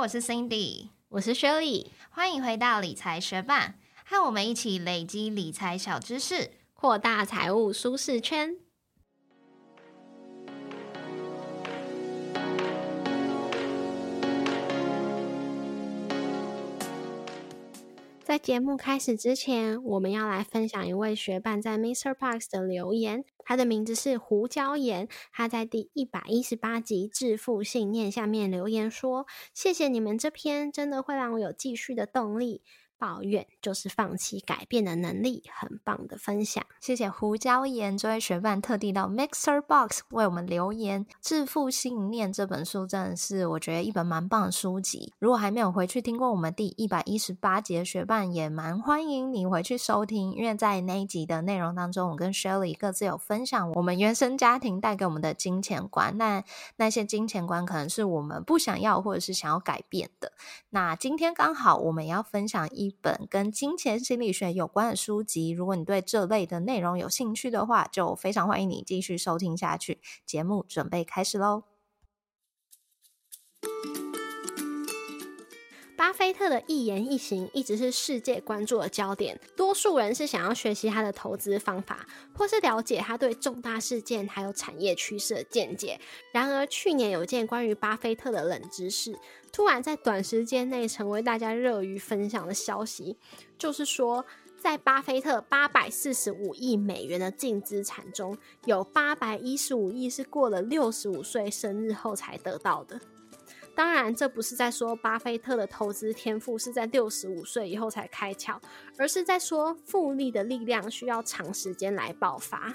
我是 Cindy，我是 Shirley，欢迎回到理财学伴，和我们一起累积理财小知识，扩大财务舒适圈。在节目开始之前，我们要来分享一位学伴在 Mr. Parks 的留言。他的名字是胡椒盐，他在第一百一十八集《致富信念》下面留言说：“谢谢你们这篇，真的会让我有继续的动力。”抱怨就是放弃改变的能力，很棒的分享。谢谢胡椒盐这位学伴特地到 Mixer Box 为我们留言。《致富信念》这本书真的是我觉得一本蛮棒的书籍。如果还没有回去听过我们第一百一十八集的学伴，也蛮欢迎你回去收听，因为在那一集的内容当中，我跟 Shirley 各自有分享我们原生家庭带给我们的金钱观。那那些金钱观可能是我们不想要或者是想要改变的。那今天刚好我们要分享一。本跟金钱心理学有关的书籍，如果你对这类的内容有兴趣的话，就非常欢迎你继续收听下去。节目准备开始喽！巴菲特的一言一行一直是世界关注的焦点，多数人是想要学习他的投资方法，或是了解他对重大事件还有产业趋势的见解。然而，去年有件关于巴菲特的冷知识。突然在短时间内成为大家热于分享的消息，就是说，在巴菲特八百四十五亿美元的净资产中，有八百一十五亿是过了六十五岁生日后才得到的。当然，这不是在说巴菲特的投资天赋是在六十五岁以后才开窍，而是在说复利的力量需要长时间来爆发。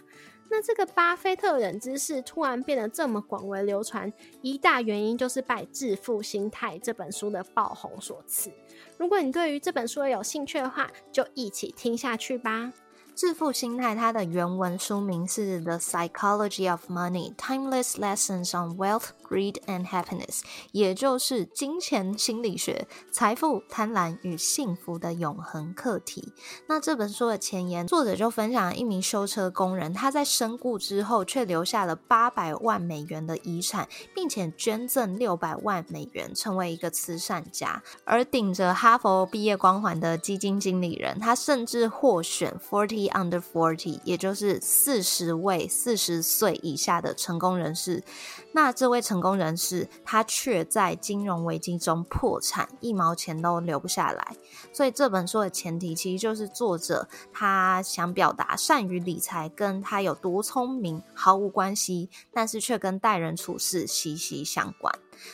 那这个巴菲特冷知识突然变得这么广为流传，一大原因就是拜《致富心态》这本书的爆红所赐。如果你对于这本书有兴趣的话，就一起听下去吧。致富心态，它的原文书名是《The Psychology of Money: Timeless Lessons on Wealth, Greed and Happiness》，也就是金钱心理学、财富、贪婪与幸福的永恒课题。那这本书的前言，作者就分享了一名修车工人，他在身故之后却留下了八百万美元的遗产，并且捐赠六百万美元，成为一个慈善家。而顶着哈佛毕业光环的基金经理人，他甚至获选 Forty。Under forty，也就是四十位四十岁以下的成功人士。那这位成功人士，他却在金融危机中破产，一毛钱都留不下来。所以这本书的前提，其实就是作者他想表达，善于理财跟他有多聪明毫无关系，但是却跟待人处事息息相关。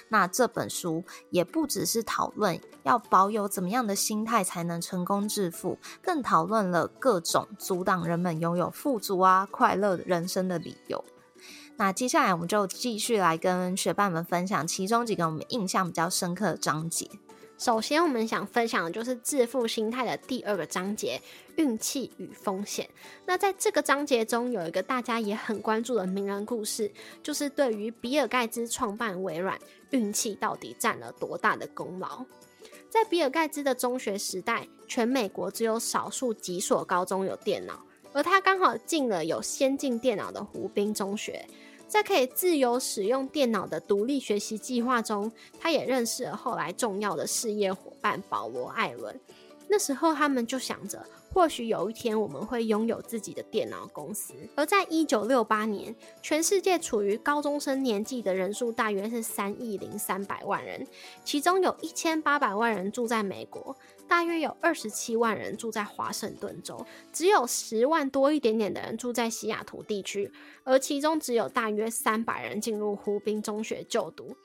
那这本书也不只是讨论要保有怎么样的心态才能成功致富，更讨论了各种阻挡人们拥有富足啊快乐人生的理由。那接下来我们就继续来跟学伴们分享其中几个我们印象比较深刻的章节。首先，我们想分享的就是致富心态的第二个章节——运气与风险。那在这个章节中，有一个大家也很关注的名人故事，就是对于比尔盖茨创办微软，运气到底占了多大的功劳？在比尔盖茨的中学时代，全美国只有少数几所高中有电脑，而他刚好进了有先进电脑的湖滨中学。在可以自由使用电脑的独立学习计划中，他也认识了后来重要的事业伙伴保罗·艾伦。那时候，他们就想着，或许有一天我们会拥有自己的电脑公司。而在一九六八年，全世界处于高中生年纪的人数大约是三亿零三百万人，其中有一千八百万人住在美国。大约有二十七万人住在华盛顿州，只有十万多一点点的人住在西雅图地区，而其中只有大约三百人进入湖滨中学就读。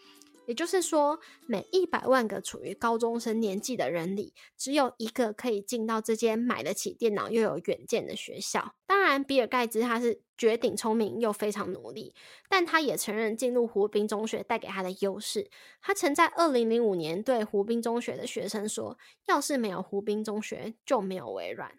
也就是说，每一百万个处于高中生年纪的人里，只有一个可以进到这间买得起电脑又有远见的学校。当然，比尔盖茨他是绝顶聪明又非常努力，但他也承认进入湖滨中学带给他的优势。他曾在二零零五年对湖滨中学的学生说：“要是没有湖滨中学，就没有微软。”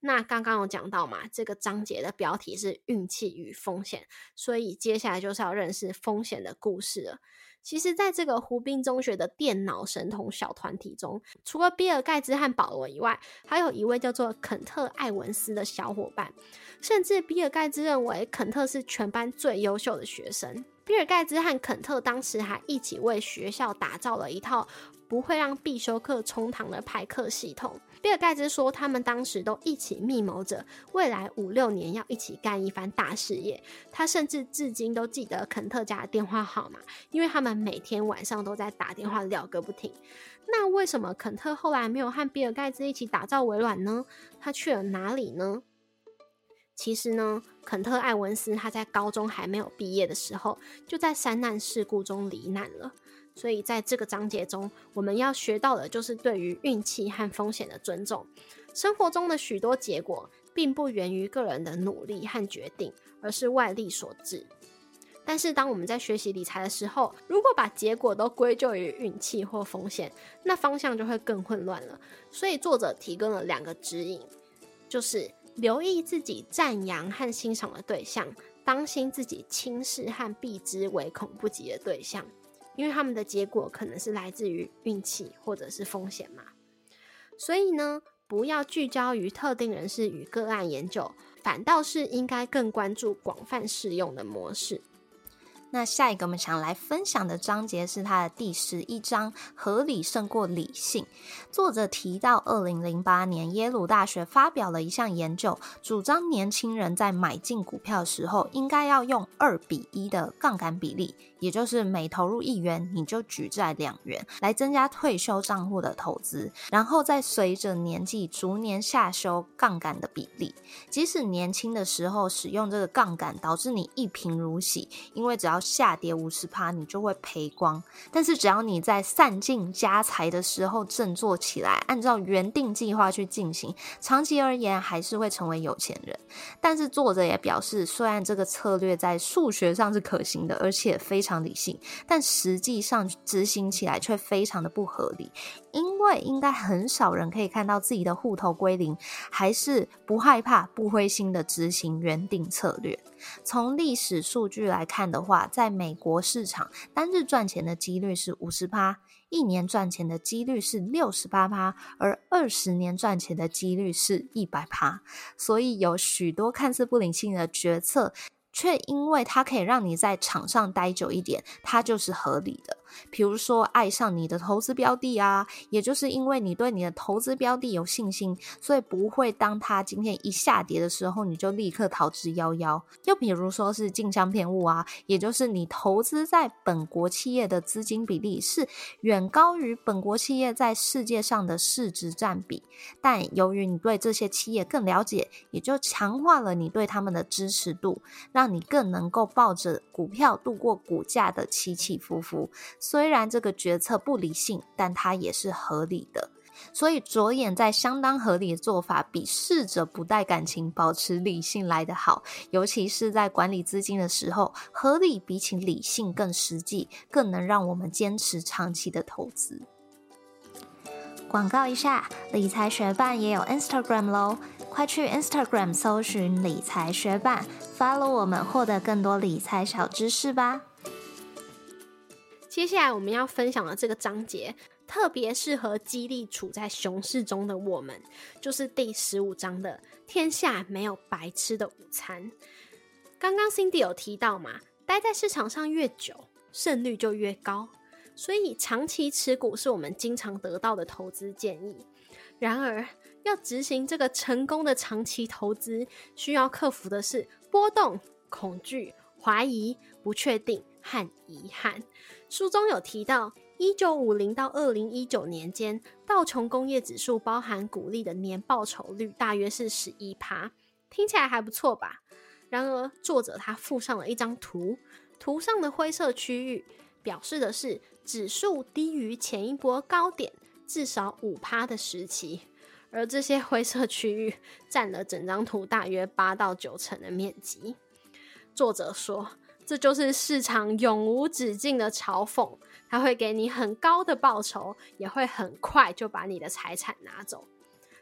那刚刚有讲到嘛，这个章节的标题是运气与风险，所以接下来就是要认识风险的故事了。其实，在这个湖滨中学的电脑神童小团体中，除了比尔盖茨和保罗以外，还有一位叫做肯特艾文斯的小伙伴。甚至比尔盖茨认为肯特是全班最优秀的学生。比尔盖茨和肯特当时还一起为学校打造了一套不会让必修课冲堂的排课系统。比尔盖茨说，他们当时都一起密谋着未来五六年要一起干一番大事业。他甚至至今都记得肯特家的电话号码，因为他们每天晚上都在打电话聊个不停。那为什么肯特后来没有和比尔盖茨一起打造微软呢？他去了哪里呢？其实呢，肯特·艾文斯他在高中还没有毕业的时候，就在山难事故中罹难了。所以在这个章节中，我们要学到的就是对于运气和风险的尊重。生活中的许多结果，并不源于个人的努力和决定，而是外力所致。但是，当我们在学习理财的时候，如果把结果都归咎于运气或风险，那方向就会更混乱了。所以，作者提供了两个指引，就是。留意自己赞扬和欣赏的对象，当心自己轻视和避之唯恐不及的对象，因为他们的结果可能是来自于运气或者是风险嘛。所以呢，不要聚焦于特定人士与个案研究，反倒是应该更关注广泛适用的模式。那下一个我们想来分享的章节是它的第十一章“合理胜过理性”。作者提到，二零零八年耶鲁大学发表了一项研究，主张年轻人在买进股票的时候，应该要用二比一的杠杆比例，也就是每投入一元，你就举债两元，来增加退休账户的投资，然后再随着年纪逐年下修杠杆的比例。即使年轻的时候使用这个杠杆，导致你一贫如洗，因为只要下跌五十趴，你就会赔光。但是只要你在散尽家财的时候振作起来，按照原定计划去进行，长期而言还是会成为有钱人。但是作者也表示，虽然这个策略在数学上是可行的，而且非常常理性，但实际上执行起来却非常的不合理。因为应该很少人可以看到自己的户头归零，还是不害怕、不灰心的执行原定策略。从历史数据来看的话，在美国市场，单日赚钱的几率是五十趴，一年赚钱的几率是六十八趴，而二十年赚钱的几率是一百趴。所以有许多看似不理性的决策。却因为它可以让你在场上待久一点，它就是合理的。比如说，爱上你的投资标的啊，也就是因为你对你的投资标的有信心，所以不会当它今天一下跌的时候，你就立刻逃之夭夭。又比如说是竞相偏物啊，也就是你投资在本国企业的资金比例是远高于本国企业在世界上的市值占比，但由于你对这些企业更了解，也就强化了你对他们的支持度，让。你更能够抱着股票度过股价的起起伏伏。虽然这个决策不理性，但它也是合理的。所以着眼在相当合理的做法，比试着不带感情、保持理性来得好。尤其是在管理资金的时候，合理比起理性更实际，更能让我们坚持长期的投资。广告一下，理财学办也有 Instagram 喽。快去 Instagram 搜寻理财学伴，follow 我们，获得更多理财小知识吧。接下来我们要分享的这个章节，特别适合激励处在熊市中的我们，就是第十五章的“天下没有白吃的午餐”。刚刚 Cindy 有提到嘛，待在市场上越久，胜率就越高，所以长期持股是我们经常得到的投资建议。然而，要执行这个成功的长期投资，需要克服的是波动、恐惧、怀疑、不确定和遗憾。书中有提到，一九五零到二零一九年间，道琼工业指数包含股利的年报酬率大约是十一趴，听起来还不错吧？然而，作者他附上了一张图，图上的灰色区域表示的是指数低于前一波高点至少五趴的时期。而这些灰色区域占了整张图大约八到九成的面积。作者说，这就是市场永无止境的嘲讽，它会给你很高的报酬，也会很快就把你的财产拿走。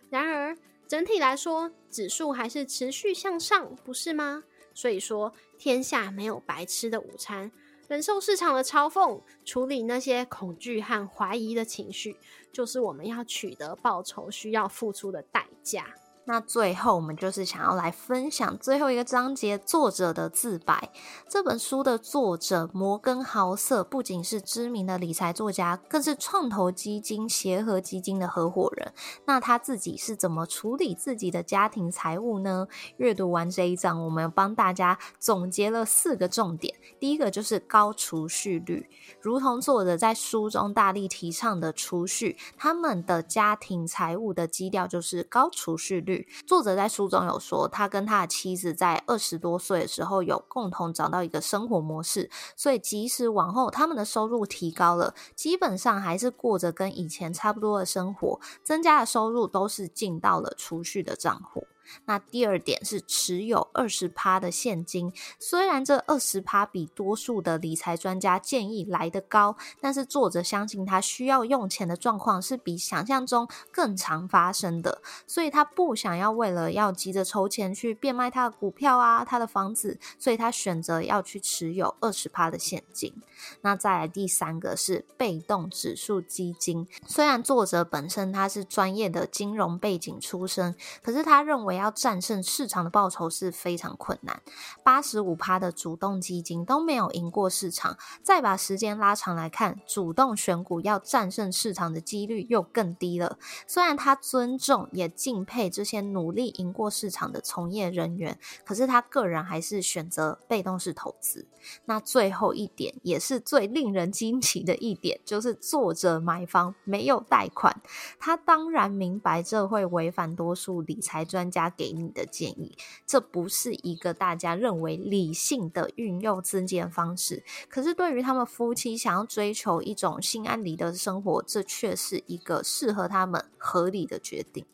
然而，整体来说，指数还是持续向上，不是吗？所以说，天下没有白吃的午餐。忍受市场的嘲讽，处理那些恐惧和怀疑的情绪，就是我们要取得报酬需要付出的代价。那最后，我们就是想要来分享最后一个章节作者的自白。这本书的作者摩根豪瑟不仅是知名的理财作家，更是创投基金协和基金的合伙人。那他自己是怎么处理自己的家庭财务呢？阅读完这一章，我们帮大家总结了四个重点。第一个就是高储蓄率，如同作者在书中大力提倡的储蓄，他们的家庭财务的基调就是高储蓄率。作者在书中有说，他跟他的妻子在二十多岁的时候有共同找到一个生活模式，所以即使往后他们的收入提高了，基本上还是过着跟以前差不多的生活，增加的收入都是进到了储蓄的账户。那第二点是持有二十趴的现金，虽然这二十趴比多数的理财专家建议来得高，但是作者相信他需要用钱的状况是比想象中更常发生的，所以他不想要为了要急着筹钱去变卖他的股票啊，他的房子，所以他选择要去持有二十趴的现金。那再来第三个是被动指数基金，虽然作者本身他是专业的金融背景出身，可是他认为。要战胜市场的报酬是非常困难，八十五趴的主动基金都没有赢过市场。再把时间拉长来看，主动选股要战胜市场的几率又更低了。虽然他尊重也敬佩这些努力赢过市场的从业人员，可是他个人还是选择被动式投资。那最后一点也是最令人惊奇的一点，就是作者买房没有贷款。他当然明白这会违反多数理财专家。给你的建议，这不是一个大家认为理性的运用资金方式。可是对于他们夫妻想要追求一种心安理得的生活，这却是一个适合他们合理的决定。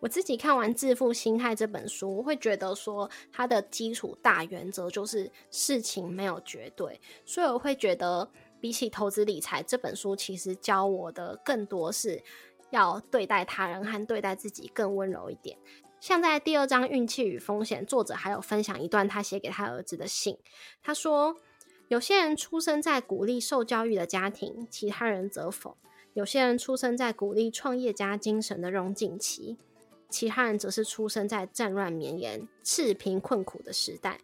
我自己看完《致富心态》这本书，会觉得说它的基础大原则就是事情没有绝对，所以我会觉得比起投资理财这本书，其实教我的更多是要对待他人和对待自己更温柔一点。像在第二章《运气与风险》，作者还有分享一段他写给他儿子的信。他说：“有些人出生在鼓励受教育的家庭，其他人则否；有些人出生在鼓励创业家精神的荣景期，其他人则是出生在战乱绵延、赤贫困苦的时代。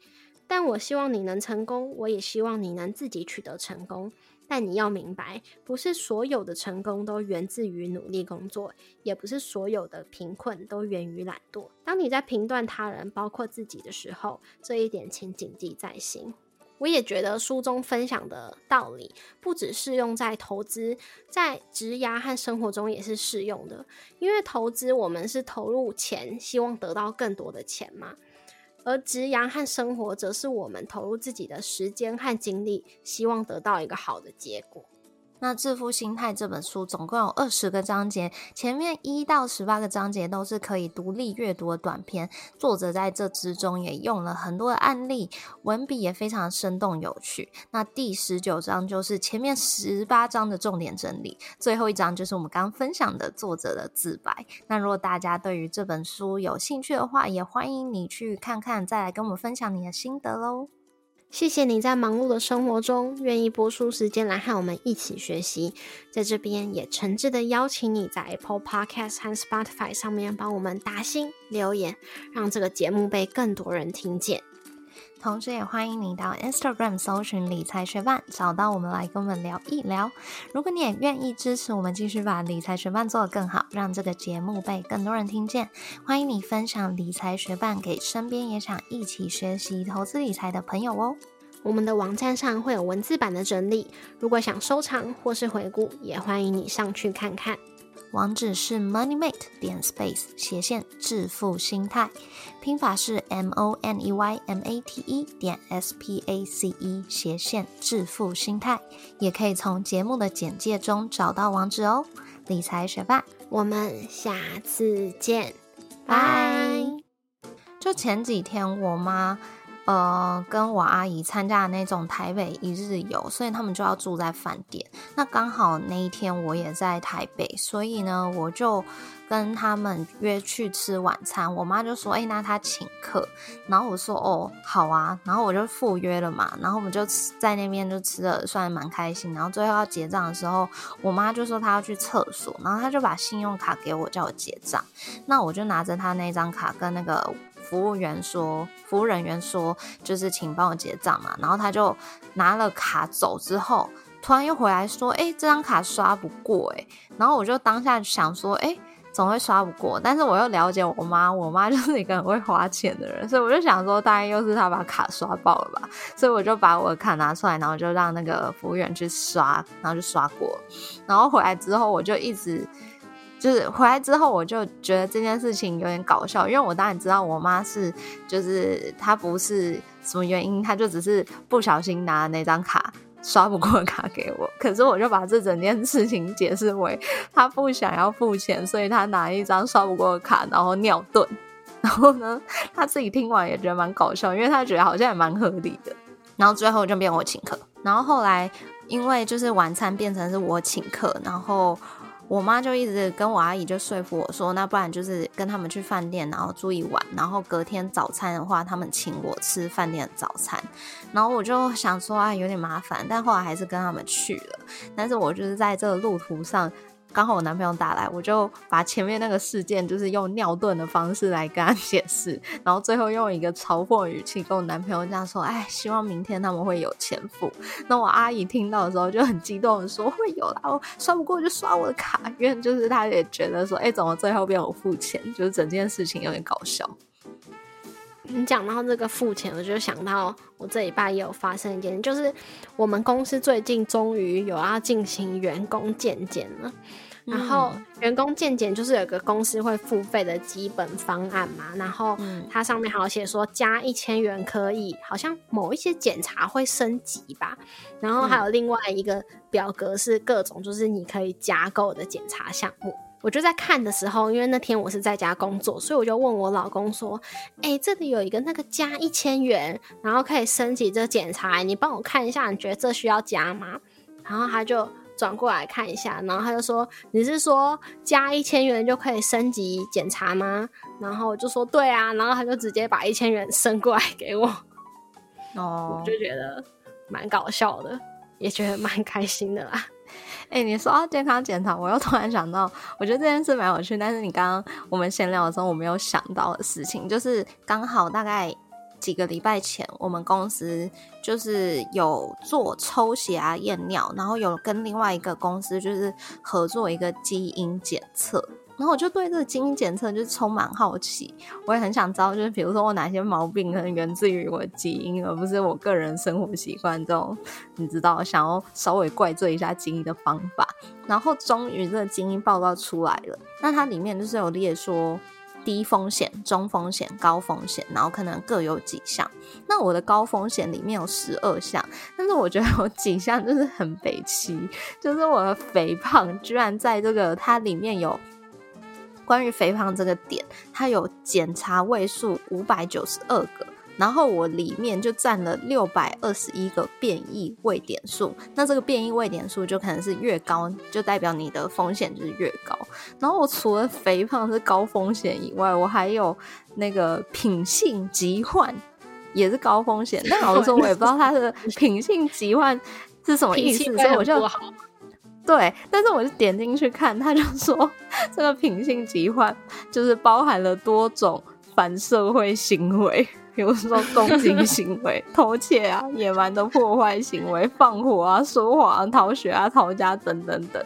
但我希望你能成功，我也希望你能自己取得成功。”但你要明白，不是所有的成功都源自于努力工作，也不是所有的贫困都源于懒惰。当你在评断他人，包括自己的时候，这一点请谨记在心。我也觉得书中分享的道理，不只适用在投资，在职涯和生活中也是适用的。因为投资，我们是投入钱，希望得到更多的钱嘛。而职涯和生活，则是我们投入自己的时间和精力，希望得到一个好的结果。那《致富心态》这本书总共有二十个章节，前面一到十八个章节都是可以独立阅读的短篇。作者在这之中也用了很多的案例，文笔也非常生动有趣。那第十九章就是前面十八章的重点整理，最后一章就是我们刚分享的作者的自白。那如果大家对于这本书有兴趣的话，也欢迎你去看看，再来跟我们分享你的心得喽。谢谢你在忙碌的生活中愿意播出时间来和我们一起学习，在这边也诚挚的邀请你在 Apple Podcast 和 Spotify 上面帮我们打星留言，让这个节目被更多人听见。同时，也欢迎你到 Instagram 搜寻理财学伴，找到我们来跟我们聊一聊。如果你也愿意支持我们，继续把理财学伴做得更好，让这个节目被更多人听见，欢迎你分享理财学伴给身边也想一起学习投资理财的朋友哦。我们的网站上会有文字版的整理，如果想收藏或是回顾，也欢迎你上去看看。网址是 moneymate 点 space 斜线致富心态，拼法是 m o n e y m a t e 点 s p a c e 斜线致富心态，也可以从节目的简介中找到网址哦。理财学霸，我们下次见，拜。就前几天我妈。呃，跟我阿姨参加的那种台北一日游，所以他们就要住在饭店。那刚好那一天我也在台北，所以呢，我就跟他们约去吃晚餐。我妈就说：“哎，那她请客。”然后我说：“哦，好啊。”然后我就赴约了嘛。然后我们就在那边就吃的算蛮开心。然后最后要结账的时候，我妈就说她要去厕所，然后她就把信用卡给我，叫我结账。那我就拿着她那张卡跟那个。服务员说，服务人员说，就是请帮我结账嘛。然后他就拿了卡走之后，突然又回来说，哎，这张卡刷不过，哎。然后我就当下想说，哎，怎么会刷不过？但是我又了解我妈，我妈就是一个很会花钱的人，所以我就想说，大概又是她把卡刷爆了吧。所以我就把我的卡拿出来，然后就让那个服务员去刷，然后就刷过。然后回来之后，我就一直。就是回来之后，我就觉得这件事情有点搞笑，因为我当然知道我妈是，就是她不是什么原因，她就只是不小心拿那张卡刷不过卡给我，可是我就把这整件事情解释为她不想要付钱，所以她拿一张刷不过卡，然后尿遁。然后呢，她自己听完也觉得蛮搞笑，因为她觉得好像也蛮合理的。然后最后就变我请客，然后后来因为就是晚餐变成是我请客，然后。我妈就一直跟我阿姨就说服我说，那不然就是跟他们去饭店，然后住一晚，然后隔天早餐的话，他们请我吃饭店的早餐。然后我就想说啊，有点麻烦，但后来还是跟他们去了。但是我就是在这个路途上。刚好我男朋友打来，我就把前面那个事件，就是用尿遁的方式来跟他解释，然后最后用一个嘲讽语气跟我男朋友这样说：“哎，希望明天他们会有钱付。”那我阿姨听到的时候就很激动的说：“会有啦，我刷不过就刷我的卡。”因为就是他也觉得说：“哎，怎么最后变我付钱？”就是整件事情有点搞笑。你讲到这个付钱，我就想到我这礼拜也有发生一件，就是我们公司最近终于有要进行员工健检了。然后员工健检就是有个公司会付费的基本方案嘛，然后它上面还有写说加一千元可以，好像某一些检查会升级吧。然后还有另外一个表格是各种就是你可以加购的检查项目。我就在看的时候，因为那天我是在家工作，所以我就问我老公说：“哎，这里有一个那个加一千元，然后可以升级这检查，你帮我看一下，你觉得这需要加吗？”然后他就转过来看一下，然后他就说：“你是说加一千元就可以升级检查吗？”然后我就说：“对啊。”然后他就直接把一千元伸过来给我。哦，我就觉得蛮搞笑的，也觉得蛮开心的啦。哎，你说到健康检查，我又突然想到，我觉得这件事蛮有趣。但是你刚刚我们闲聊的时候，我没有想到的事情，就是刚好大概几个礼拜前，我们公司就是有做抽血啊、验尿，然后有跟另外一个公司就是合作一个基因检测。然后我就对这个基因检测就是充满好奇，我也很想知道，就是比如说我哪些毛病可能源自于我的基因，而不是我个人生活习惯这种，你知道，想要稍微怪罪一下基因的方法。然后终于这个基因报告出来了，那它里面就是有列说低风险、中风险、高风险，然后可能各有几项。那我的高风险里面有十二项，但是我觉得有几项就是很悲戚，就是我的肥胖居然在这个它里面有。关于肥胖这个点，它有检查位数五百九十二个，然后我里面就占了六百二十一个变异位点数。那这个变异位点数就可能是越高，就代表你的风险就是越高。然后我除了肥胖是高风险以外，我还有那个品性疾患也是高风险。但老实说，我也不知道它的 品性疾患是什么意思，所以我就。对，但是我就点进去看，他就说这个品性疾患就是包含了多种反社会行为，比如说攻击行为、偷窃啊、野蛮的破坏行为、放火啊、说谎、啊逃学啊、逃家等等等。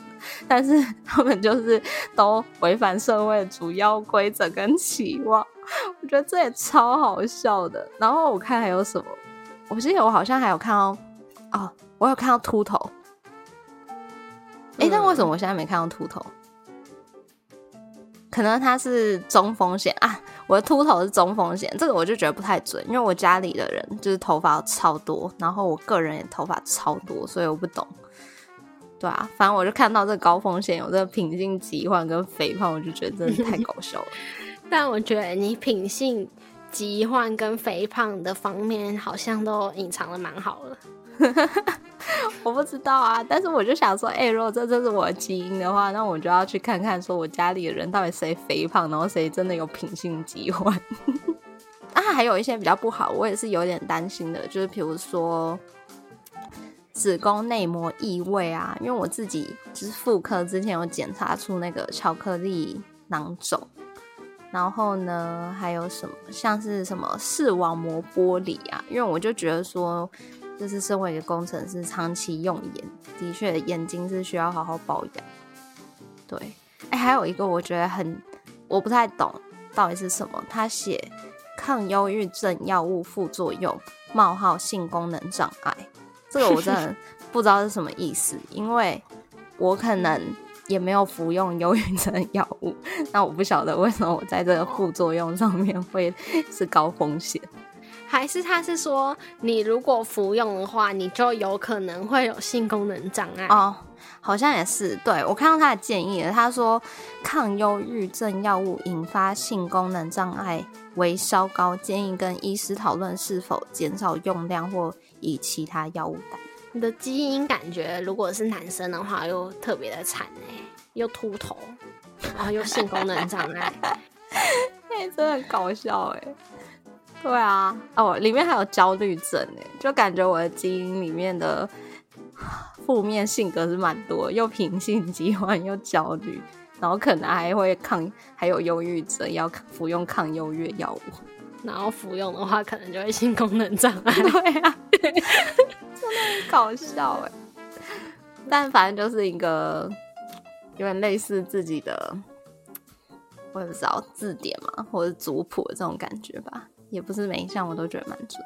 但是他们就是都违反社会主要规则跟期望，我觉得这也超好笑的。然后我看还有什么，我记得我好像还有看到哦，我有看到秃头。哎，但为什么我现在没看到秃头？可能他是中风险啊，我的秃头是中风险，这个我就觉得不太准，因为我家里的人就是头发超多，然后我个人也头发超多，所以我不懂。对啊，反正我就看到这高风险有这个品性疾患跟肥胖，我就觉得真的太搞笑了。但我觉得你品性疾患跟肥胖的方面好像都隐藏的蛮好了。我不知道啊，但是我就想说，哎，如果这就是我的基因的话，那我就要去看看，说我家里的人到底谁肥胖，然后谁真的有品性疾患。啊，还有一些比较不好，我也是有点担心的，就是比如说子宫内膜异位啊，因为我自己就是妇科之前有检查出那个巧克力囊肿，然后呢，还有什么像是什么视网膜剥离啊，因为我就觉得说。就是身为一个工程师，长期用眼，的确眼睛是需要好好保养。对，哎，还有一个我觉得很我不太懂到底是什么，他写抗忧郁症药物副作用冒号性功能障碍，这个我真的 不知道是什么意思，因为我可能也没有服用忧郁症药物，那我不晓得为什么我在这个副作用上面会是高风险。还是他是说，你如果服用的话，你就有可能会有性功能障碍哦。好像也是，对我看到他的建议了。他说，抗忧郁症药物引发性功能障碍为稍高，建议跟医师讨论是否减少用量或以其他药物代。你的基因感觉，如果是男生的话，又特别的惨哎，又秃头，然后又性功能障碍，哎，真的很搞笑哎。对啊，哦，里面还有焦虑症哎，就感觉我的基因里面的负面性格是蛮多，又平性疾患，又焦虑，然后可能还会抗，还有忧郁症，要服用抗忧郁药物，然后服用的话，可能就会性功能障碍。对啊，真的很搞笑哎。但反正就是一个有点类似自己的，我也不知道字典嘛，或者族谱的这种感觉吧。也不是每一项我都觉得满足。